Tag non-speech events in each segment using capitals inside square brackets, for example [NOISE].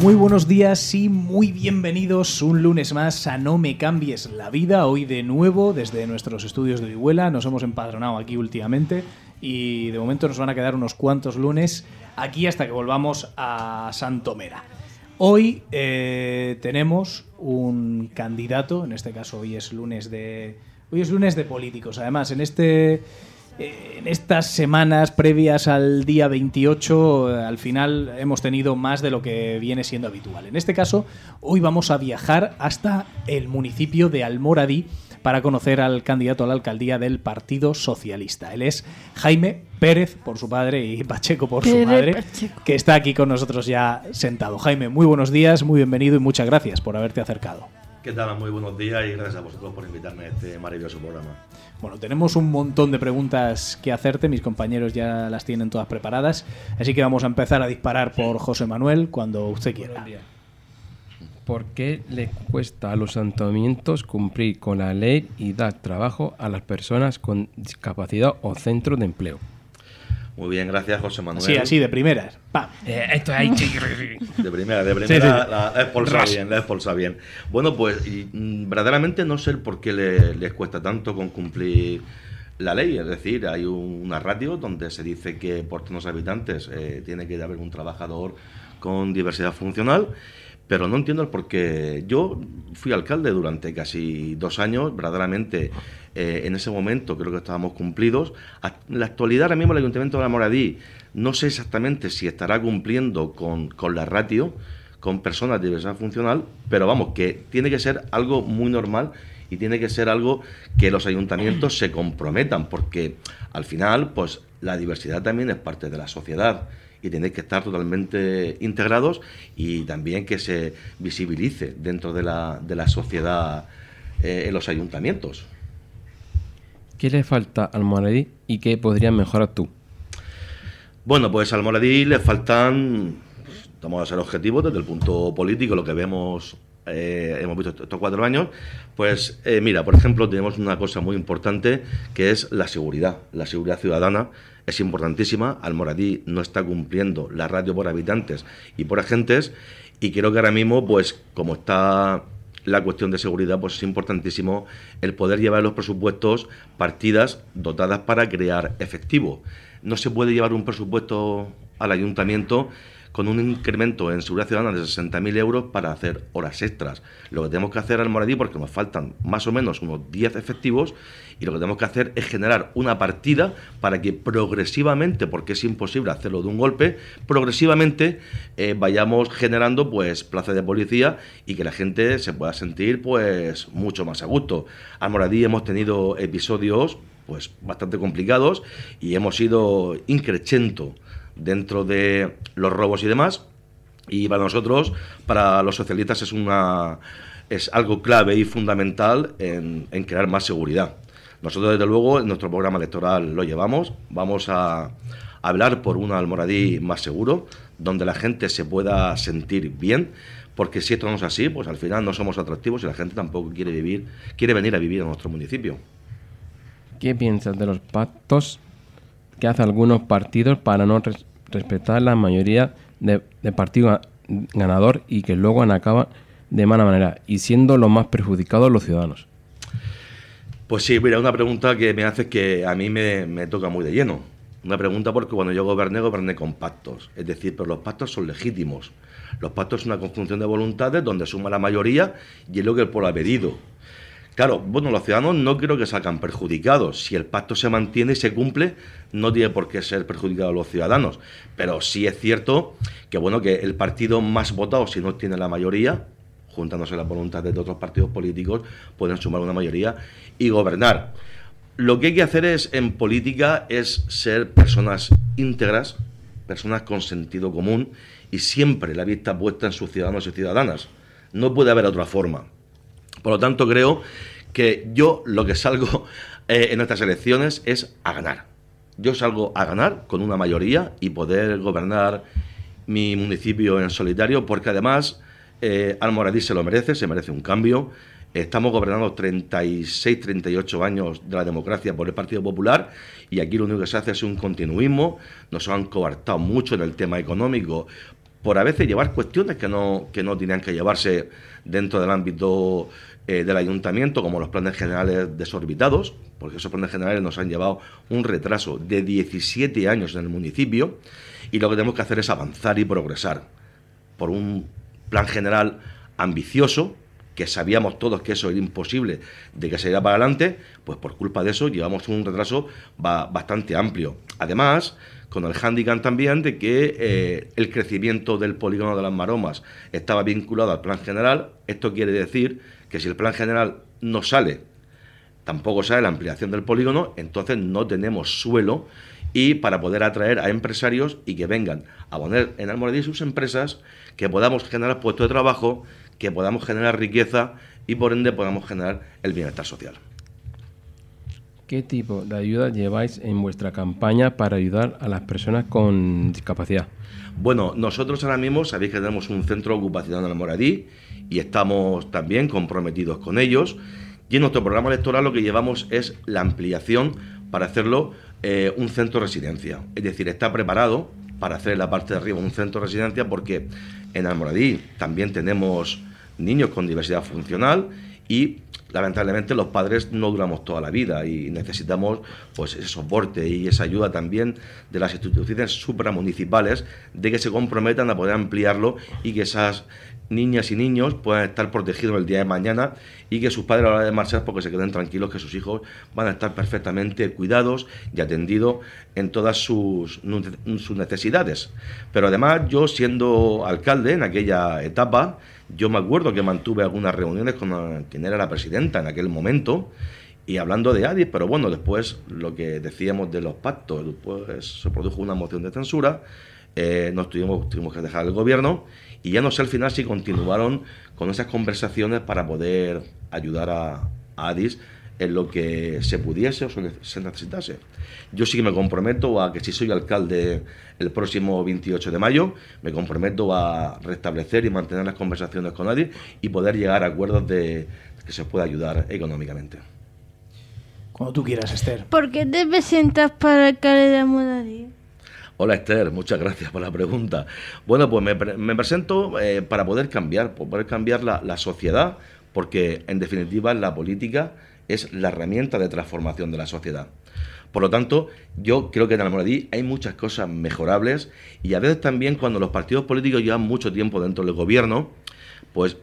Muy buenos días y muy bienvenidos un lunes más a No me cambies la vida. Hoy de nuevo desde nuestros estudios de Vihuela. Nos hemos empadronado aquí últimamente y de momento nos van a quedar unos cuantos lunes aquí hasta que volvamos a Santomera. Hoy eh, tenemos un candidato, en este caso hoy es lunes de hoy es lunes de políticos. Además, en este en estas semanas previas al día 28, eh, al final hemos tenido más de lo que viene siendo habitual. En este caso, hoy vamos a viajar hasta el municipio de Almoradí para conocer al candidato a la alcaldía del Partido Socialista. Él es Jaime Pérez por su padre y Pacheco por su madre, que está aquí con nosotros ya sentado. Jaime, muy buenos días, muy bienvenido y muchas gracias por haberte acercado. ¿Qué tal? Muy buenos días y gracias a vosotros por invitarme a este maravilloso programa. Bueno, tenemos un montón de preguntas que hacerte, mis compañeros ya las tienen todas preparadas, así que vamos a empezar a disparar por José Manuel cuando usted quiera. ¿Por qué le cuesta a los ayuntamientos cumplir con la ley y dar trabajo a las personas con discapacidad o centros de empleo? Muy bien, gracias José Manuel. Sí, así, de primeras. Eh, esto es ahí. De primera, de primera la expulsa bien, la expulsa bien. Bueno, pues y, mm, verdaderamente no sé por qué le- les cuesta tanto con cumplir la ley. Es decir, hay un- una radio donde se dice que por todos los habitantes eh, tiene que haber un trabajador con diversidad funcional. Pero no entiendo el por qué. Yo fui alcalde durante casi dos años, verdaderamente eh, en ese momento creo que estábamos cumplidos. En la actualidad, ahora mismo el Ayuntamiento de la Moradí, no sé exactamente si estará cumpliendo con, con la ratio, con personas de diversidad funcional, pero vamos, que tiene que ser algo muy normal y tiene que ser algo que los ayuntamientos se comprometan, porque al final, pues la diversidad también es parte de la sociedad y tenéis que estar totalmente integrados y también que se visibilice dentro de la, de la sociedad eh, en los ayuntamientos. ¿Qué le falta al Moradí y qué podrías mejorar tú? Bueno, pues al Moradí le faltan, pues, vamos a ser objetivos desde el punto político, lo que vemos, eh, hemos visto estos cuatro años, pues eh, mira, por ejemplo, tenemos una cosa muy importante que es la seguridad, la seguridad ciudadana es importantísima, Almoradí no está cumpliendo la radio por habitantes y por agentes y creo que ahora mismo, pues como está la cuestión de seguridad, pues es importantísimo el poder llevar los presupuestos partidas dotadas para crear efectivo. No se puede llevar un presupuesto al ayuntamiento con un incremento en seguridad ciudadana de 60.000 euros para hacer horas extras. Lo que tenemos que hacer al Moradí, porque nos faltan más o menos unos 10 efectivos, y lo que tenemos que hacer es generar una partida para que progresivamente, porque es imposible hacerlo de un golpe, progresivamente eh, vayamos generando pues plazas de policía y que la gente se pueda sentir pues mucho más a gusto. Al Moradí hemos tenido episodios pues bastante complicados y hemos ido increchendo dentro de los robos y demás. Y para nosotros, para los socialistas, es una es algo clave y fundamental en, crear más seguridad. Nosotros, desde luego, en nuestro programa electoral lo llevamos. Vamos a hablar por un Almoradí más seguro, donde la gente se pueda sentir bien, porque si esto no es así, pues al final no somos atractivos y la gente tampoco quiere vivir, quiere venir a vivir a nuestro municipio. ¿Qué piensas de los pactos que hacen algunos partidos para no res- respetar la mayoría de, de partido ga- ganador y que luego acaban de mala manera y siendo los más perjudicados los ciudadanos? Pues sí, mira, una pregunta que me hace que a mí me, me toca muy de lleno. Una pregunta porque cuando yo goberné, goberné con pactos. Es decir, pero los pactos son legítimos. Los pactos son una conjunción de voluntades donde suma la mayoría y es lo que el pueblo ha pedido. Claro, bueno, los ciudadanos no creo que salgan perjudicados. Si el pacto se mantiene y se cumple, no tiene por qué ser perjudicados los ciudadanos. Pero sí es cierto que, bueno, que el partido más votado, si no tiene la mayoría, juntándose las voluntades de otros partidos políticos, pueden sumar una mayoría y gobernar. Lo que hay que hacer es, en política, es ser personas íntegras, personas con sentido común y siempre la vista puesta en sus ciudadanos y ciudadanas. No puede haber otra forma. Por lo tanto, creo que yo lo que salgo [LAUGHS] eh, en estas elecciones es a ganar. Yo salgo a ganar con una mayoría y poder gobernar mi municipio en solitario, porque además eh, Almoradí se lo merece, se merece un cambio. Estamos gobernando 36, 38 años de la democracia por el Partido Popular y aquí lo único que se hace es un continuismo. Nos han coartado mucho en el tema económico por a veces llevar cuestiones que no, que no tenían que llevarse dentro del ámbito eh, del ayuntamiento, como los planes generales desorbitados, porque esos planes generales nos han llevado un retraso de 17 años en el municipio y lo que tenemos que hacer es avanzar y progresar por un plan general ambicioso, que sabíamos todos que eso era imposible de que se iera para adelante, pues por culpa de eso llevamos un retraso bastante amplio. Además, con el handicap también de que eh, el crecimiento del polígono de las maromas estaba vinculado al plan general. Esto quiere decir que si el plan general no sale, tampoco sale la ampliación del polígono, entonces no tenemos suelo y para poder atraer a empresarios y que vengan a poner en Almoradí sus empresas, que podamos generar puestos de trabajo, que podamos generar riqueza y por ende podamos generar el bienestar social. ¿Qué tipo de ayuda lleváis en vuestra campaña para ayudar a las personas con discapacidad? Bueno, nosotros ahora mismo sabéis que tenemos un centro ocupacional en Moradí y estamos también comprometidos con ellos. Y en nuestro programa electoral lo que llevamos es la ampliación para hacerlo eh, un centro de residencia. Es decir, está preparado para hacer la parte de arriba un centro de residencia porque en Almoradí también tenemos niños con diversidad funcional y lamentablemente los padres no duramos toda la vida y necesitamos pues ese soporte y esa ayuda también de las instituciones supramunicipales de que se comprometan a poder ampliarlo y que esas niñas y niños puedan estar protegidos el día de mañana y que sus padres a la hora de marchar porque se queden tranquilos que sus hijos van a estar perfectamente cuidados y atendidos en todas sus, sus necesidades. Pero además yo siendo alcalde en aquella etapa, yo me acuerdo que mantuve algunas reuniones con quien era la presidenta en aquel momento y hablando de ADIS, pero bueno, después lo que decíamos de los pactos, después se produjo una moción de censura, eh, nos tuvimos, tuvimos que dejar el gobierno y ya no sé al final si continuaron con esas conversaciones para poder ayudar a, ADIS en lo que se pudiese o se necesitase. Yo sí que me comprometo a que si soy alcalde el próximo 28 de mayo, me comprometo a restablecer y mantener las conversaciones con ADIS y poder llegar a acuerdos de que se pueda ayudar económicamente. Cuando tú quieras, Esther. ¿Por qué te presentas para alcalde de Almoradí? Hola Esther, muchas gracias por la pregunta. Bueno, pues me, presento eh, para poder cambiar, poder cambiar la, sociedad, porque en definitiva la política es la herramienta de transformación de la sociedad. Por lo tanto, yo creo que en Almoradí hay muchas cosas mejorables y a veces también cuando los partidos políticos llevan mucho tiempo dentro del gobierno, pues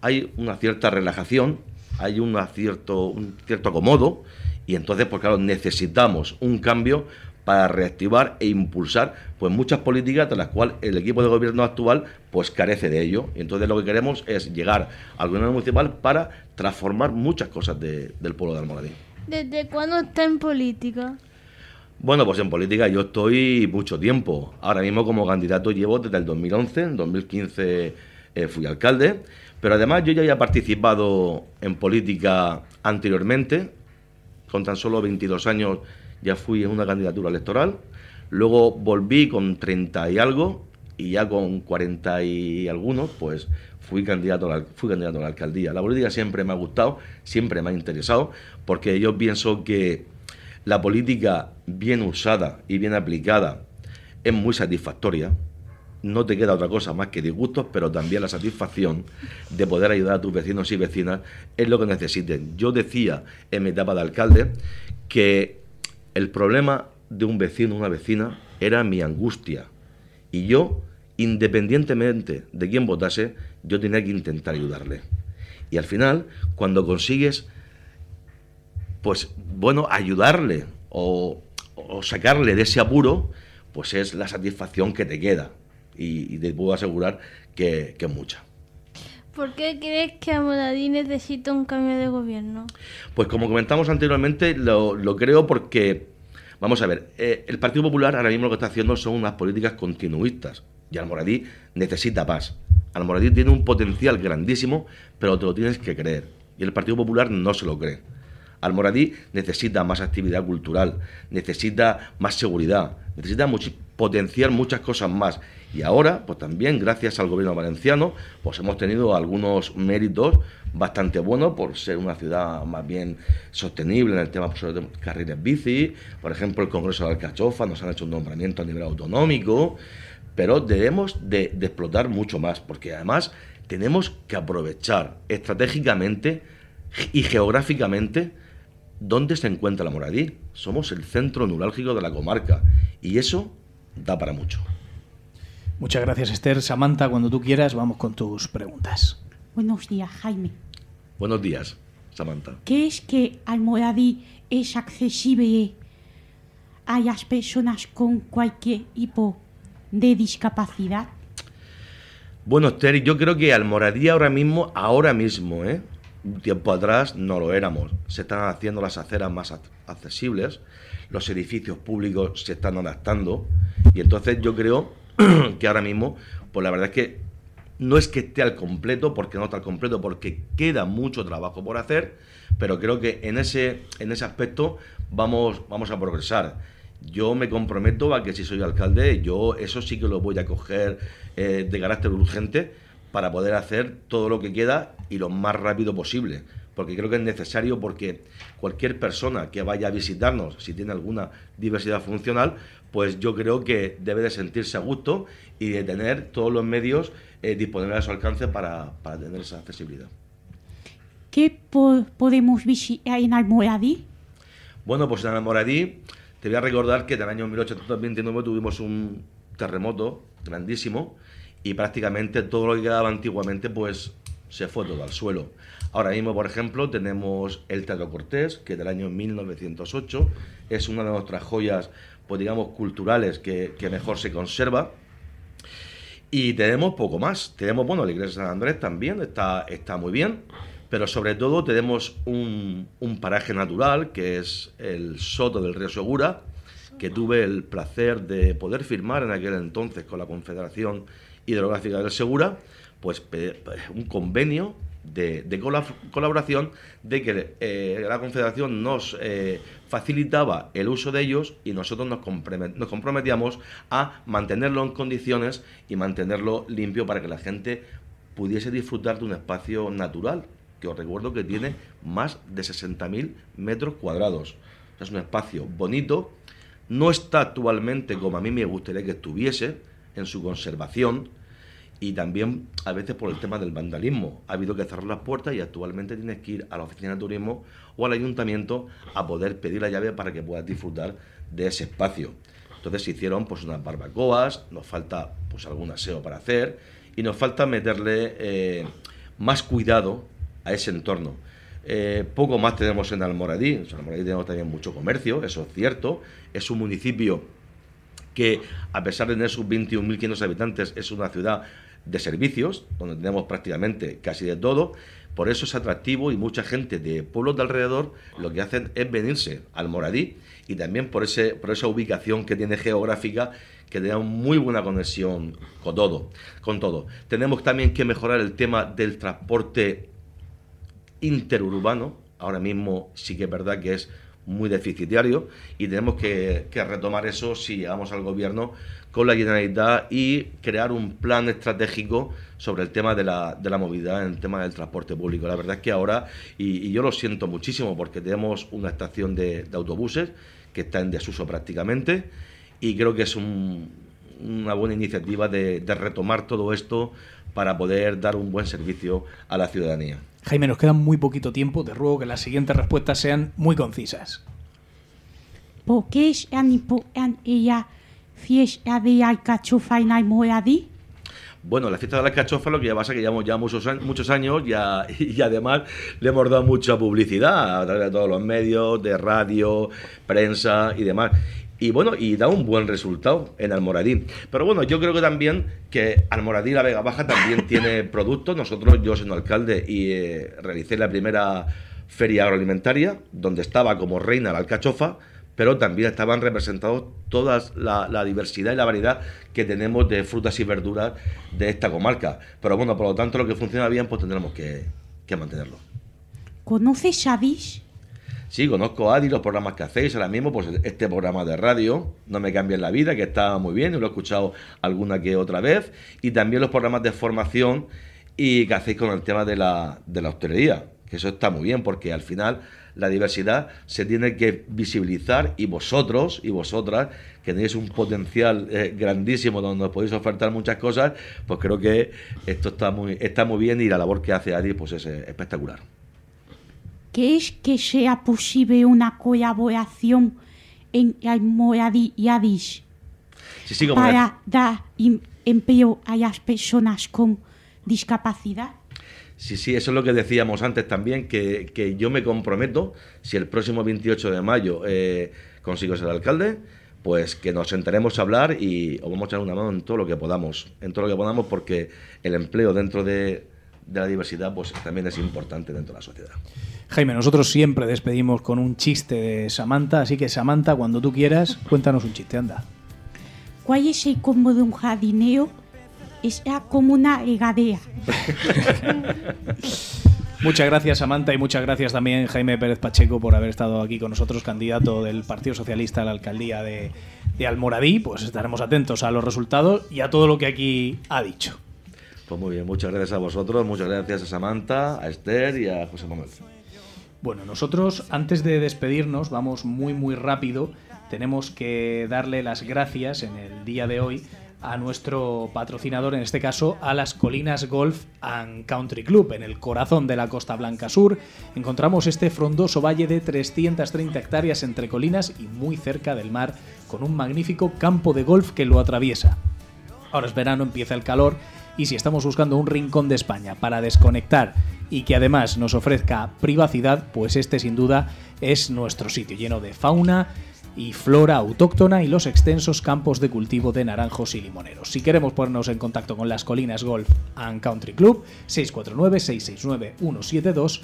hay una cierta relajación, hay cierto, un cierto acomodo y entonces, pues claro, necesitamos un cambio para reactivar e impulsar pues muchas políticas de las cuales el equipo de gobierno actual pues carece de ello. Y entonces lo que queremos es llegar al gobierno municipal para transformar muchas cosas del pueblo de Almoradí. ¿Desde cuándo está en política? Bueno, pues en política yo estoy mucho tiempo. Ahora mismo como candidato llevo desde el 2011, en 2015 eh, fui alcalde, pero además yo ya había participado en política anteriormente, con tan solo 22 años ya fui en una candidatura electoral, luego volví con 30 y algo y ya con 40 y algunos, pues fui candidato, a la, fui candidato a la alcaldía. La política siempre me ha gustado, siempre me ha interesado, porque yo pienso que la política bien usada y bien aplicada es muy satisfactoria. No te queda otra cosa más que disgustos, pero también la satisfacción de poder ayudar a tus vecinos y vecinas es lo que necesiten. Yo decía en mi etapa de alcalde que el problema de un vecino o una vecina era mi angustia. Y yo, independientemente de quién votase, yo tenía que intentar ayudarle. Y al final, cuando consigues, pues bueno, ayudarle o, sacarle de ese apuro, pues es la satisfacción que te queda. Y, te puedo asegurar que, es mucha. ¿Por qué crees que Amoradí necesita un cambio de gobierno? Pues como comentamos anteriormente, lo, creo porque, Vamos a ver, eh, el Partido Popular ahora mismo lo que está haciendo son unas políticas continuistas y Almoradí necesita paz. Almoradí tiene un potencial grandísimo, pero te lo tienes que creer. Y el Partido Popular no se lo cree. Almoradí necesita más actividad cultural, necesita más seguridad, necesita much- potenciar muchas cosas más. Y ahora, pues también gracias al gobierno valenciano, pues hemos tenido algunos méritos bastante buenos por ser una ciudad más bien sostenible en el tema pues, de carriles bici. Por ejemplo, el Congreso de Alcachofa nos han hecho un nombramiento a nivel autonómico. Pero debemos de, de explotar mucho más, porque además tenemos que aprovechar estratégicamente y geográficamente dónde se encuentra la Moradí. Somos el centro neurálgico de la comarca y eso da para mucho. Muchas gracias, Esther. Samantha, cuando tú quieras, vamos con tus preguntas. Buenos días, Jaime. Buenos días, Samantha. ¿Crees que Almoradí es accesible a las personas con cualquier tipo de discapacidad? Bueno, Esther, yo creo que Almoradí ahora mismo, ahora mismo, ¿eh? un tiempo atrás no lo éramos. Se están haciendo las aceras más ac- accesibles, los edificios públicos se están adaptando y entonces yo creo [CLEARS THROAT] que ahora mismo, pues la verdad es que no es que esté al completo, porque no está al completo, porque queda mucho trabajo por hacer, pero creo que en ese, en ese aspecto vamos, vamos a progresar. Yo me comprometo a que si soy alcalde, yo eso sí que lo voy a coger eh, de carácter urgente para poder hacer todo lo que queda y lo más rápido posible. Porque creo que es necesario porque cualquier persona que vaya a visitarnos, si tiene alguna diversidad funcional, pues yo creo que debe de sentirse a gusto y de tener todos los medios eh, disponibles a su alcance para, para tener esa accesibilidad. ¿Qué po- podemos visitar en Almoradí? Bueno, pues en Almoradí te voy a recordar que en el año 1829 tuvimos un terremoto grandísimo y prácticamente todo lo que quedaba antiguamente pues se fue todo al suelo. Ahora mismo, por ejemplo, tenemos el Teatro Cortés, que del año 1908 es una de nuestras joyas, pues digamos, culturales que, mejor se conserva. Y tenemos poco más. Tenemos, bueno, la iglesia de San Andrés también está, está muy bien, pero sobre todo tenemos un paraje natural que es el Soto del Río Segura, que tuve el placer de poder firmar en aquel entonces con la Confederación Hidrográfica del Segura, pues un convenio de, de cola- colaboración de que eh, la Confederación nos eh, facilitaba el uso de ellos y nosotros nos, comprome- nos comprometíamos a mantenerlo en condiciones y mantenerlo limpio para que la gente pudiese disfrutar de un espacio natural, que os recuerdo que tiene más de 60.000 metros cuadrados. Es un espacio bonito, no está actualmente como a mí me gustaría que estuviese en su conservación y también a veces por el tema del vandalismo. Ha habido que cerrar las puertas y actualmente tienes que ir a la oficina de turismo o al ayuntamiento a poder pedir la llave para que puedas disfrutar de ese espacio. Entonces se hicieron pues unas barbacoas, nos falta pues algún aseo para hacer y nos falta meterle eh, más cuidado a ese entorno. Eh, poco más tenemos en Almoradí. En Almoradí tenemos también mucho comercio, eso es cierto. Es un municipio que, a pesar de tener sus 21.500 habitantes, es una ciudad de servicios, donde tenemos prácticamente casi de todo. Por eso es atractivo y mucha gente de pueblos de alrededor lo que hacen es venirse al Moradí y también por, ese, por esa ubicación que tiene geográfica que tenemos muy buena conexión con todo, con todo. Tenemos también que mejorar el tema del transporte interurbano. Ahora mismo sí que es verdad que es muy deficitario y tenemos que, retomar eso si llegamos al gobierno con la Generalitat y crear un plan estratégico sobre el tema de la, de la movilidad en el tema del transporte público. La verdad es que ahora, y, yo lo siento muchísimo porque tenemos una estación de, autobuses que está en desuso prácticamente y creo que es un- una buena iniciativa de retomar todo esto para poder dar un buen servicio a la ciudadanía. Jaime, nos queda muy poquito tiempo. Te ruego que las siguientes respuestas sean muy concisas. ¿Por qué fiesta de Alcachofa en Almoradí? Bueno, la fiesta de la cachofa lo que pasa es que llevamos ya muchos, años- muchos años ya, [LAUGHS] y además le hemos dado mucha publicidad a través de todos los medios, de radio, prensa y demás. Y bueno, y da un buen resultado en Almoradí. Pero bueno, yo creo que también que Almoradí, la Vega Baja, también [LAUGHS] tiene productos. Nosotros, yo siendo alcalde, y eh, realicé la primera feria agroalimentaria, donde estaba como reina la alcachofa, pero también estaban representados toda la, la diversidad y la variedad que tenemos de frutas y verduras de esta comarca. Pero bueno, por lo tanto, lo que funciona bien, pues tendremos que, que mantenerlo. ¿Conoces a Dish? Sí, conozco a Adi, los programas que hacéis ahora mismo, pues este programa de radio, No me cambien la vida, que está muy bien, y lo he escuchado alguna que otra vez, y también los programas de formación y que hacéis con el tema de la, de la hostelería, que eso está muy bien, porque al final la diversidad se tiene que visibilizar y vosotros y vosotras, que tenéis un potencial eh, grandísimo donde os podéis ofertar muchas cosas, pues creo que esto está muy, está muy bien y la labor que hace Adi pues es eh, espectacular. ¿Crees que sea posible una colaboración en Almoradí y Adis Sí, sí, para dar em- empleo a las personas con discapacidad? Sí, sí, eso es lo que decíamos antes también, que, que yo me comprometo, si el próximo 28 de mayo eh, consigo ser alcalde, pues que nos sentaremos a hablar y os vamos a echar una mano en todo lo que podamos, en todo lo que podamos, porque el empleo dentro de, de la diversidad pues también es importante dentro de la sociedad. Jaime, nosotros siempre despedimos con un chiste de Samantha, así que Samantha, cuando tú quieras, cuéntanos un chiste, anda. ¿Cuál es el combo de un jardinero? Es la como una regadera. [LAUGHS] Muchas gracias, Samantha, y muchas gracias también, Jaime Pérez Pacheco, por haber estado aquí con nosotros, candidato del Partido Socialista a la alcaldía de, de Almoradí. Pues estaremos atentos a los resultados y a todo lo que aquí ha dicho. Pues muy bien, muchas gracias a vosotros, muchas gracias a Samantha, a Esther y a José Manuel. Bueno, nosotros antes de despedirnos, vamos muy muy rápido, tenemos que darle las gracias en el día de hoy a nuestro patrocinador, en este caso a las Colinas Golf and Country Club, en el corazón de la Costa Blanca Sur. Encontramos este frondoso valle de 330 hectáreas entre colinas y muy cerca del mar, con un magnífico campo de golf que lo atraviesa. Ahora es verano, empieza el calor y si estamos buscando un rincón de España para desconectar y que además nos ofrezca privacidad, pues este sin duda es nuestro sitio, lleno de fauna y flora autóctona y los extensos campos de cultivo de naranjos y limoneros. Si queremos ponernos en contacto con las Colinas Golf and Country Club, 649-669-172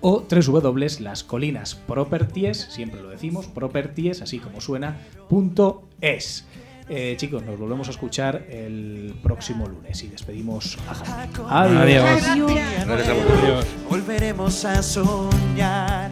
o www.lascolinasproperties, siempre lo decimos, properties, así como suena, punto es. Eh, chicos, nos volvemos a escuchar el próximo lunes y despedimos a Jaime. Adiós. Adiós. Gracias a vosotros. Volveremos a soñar.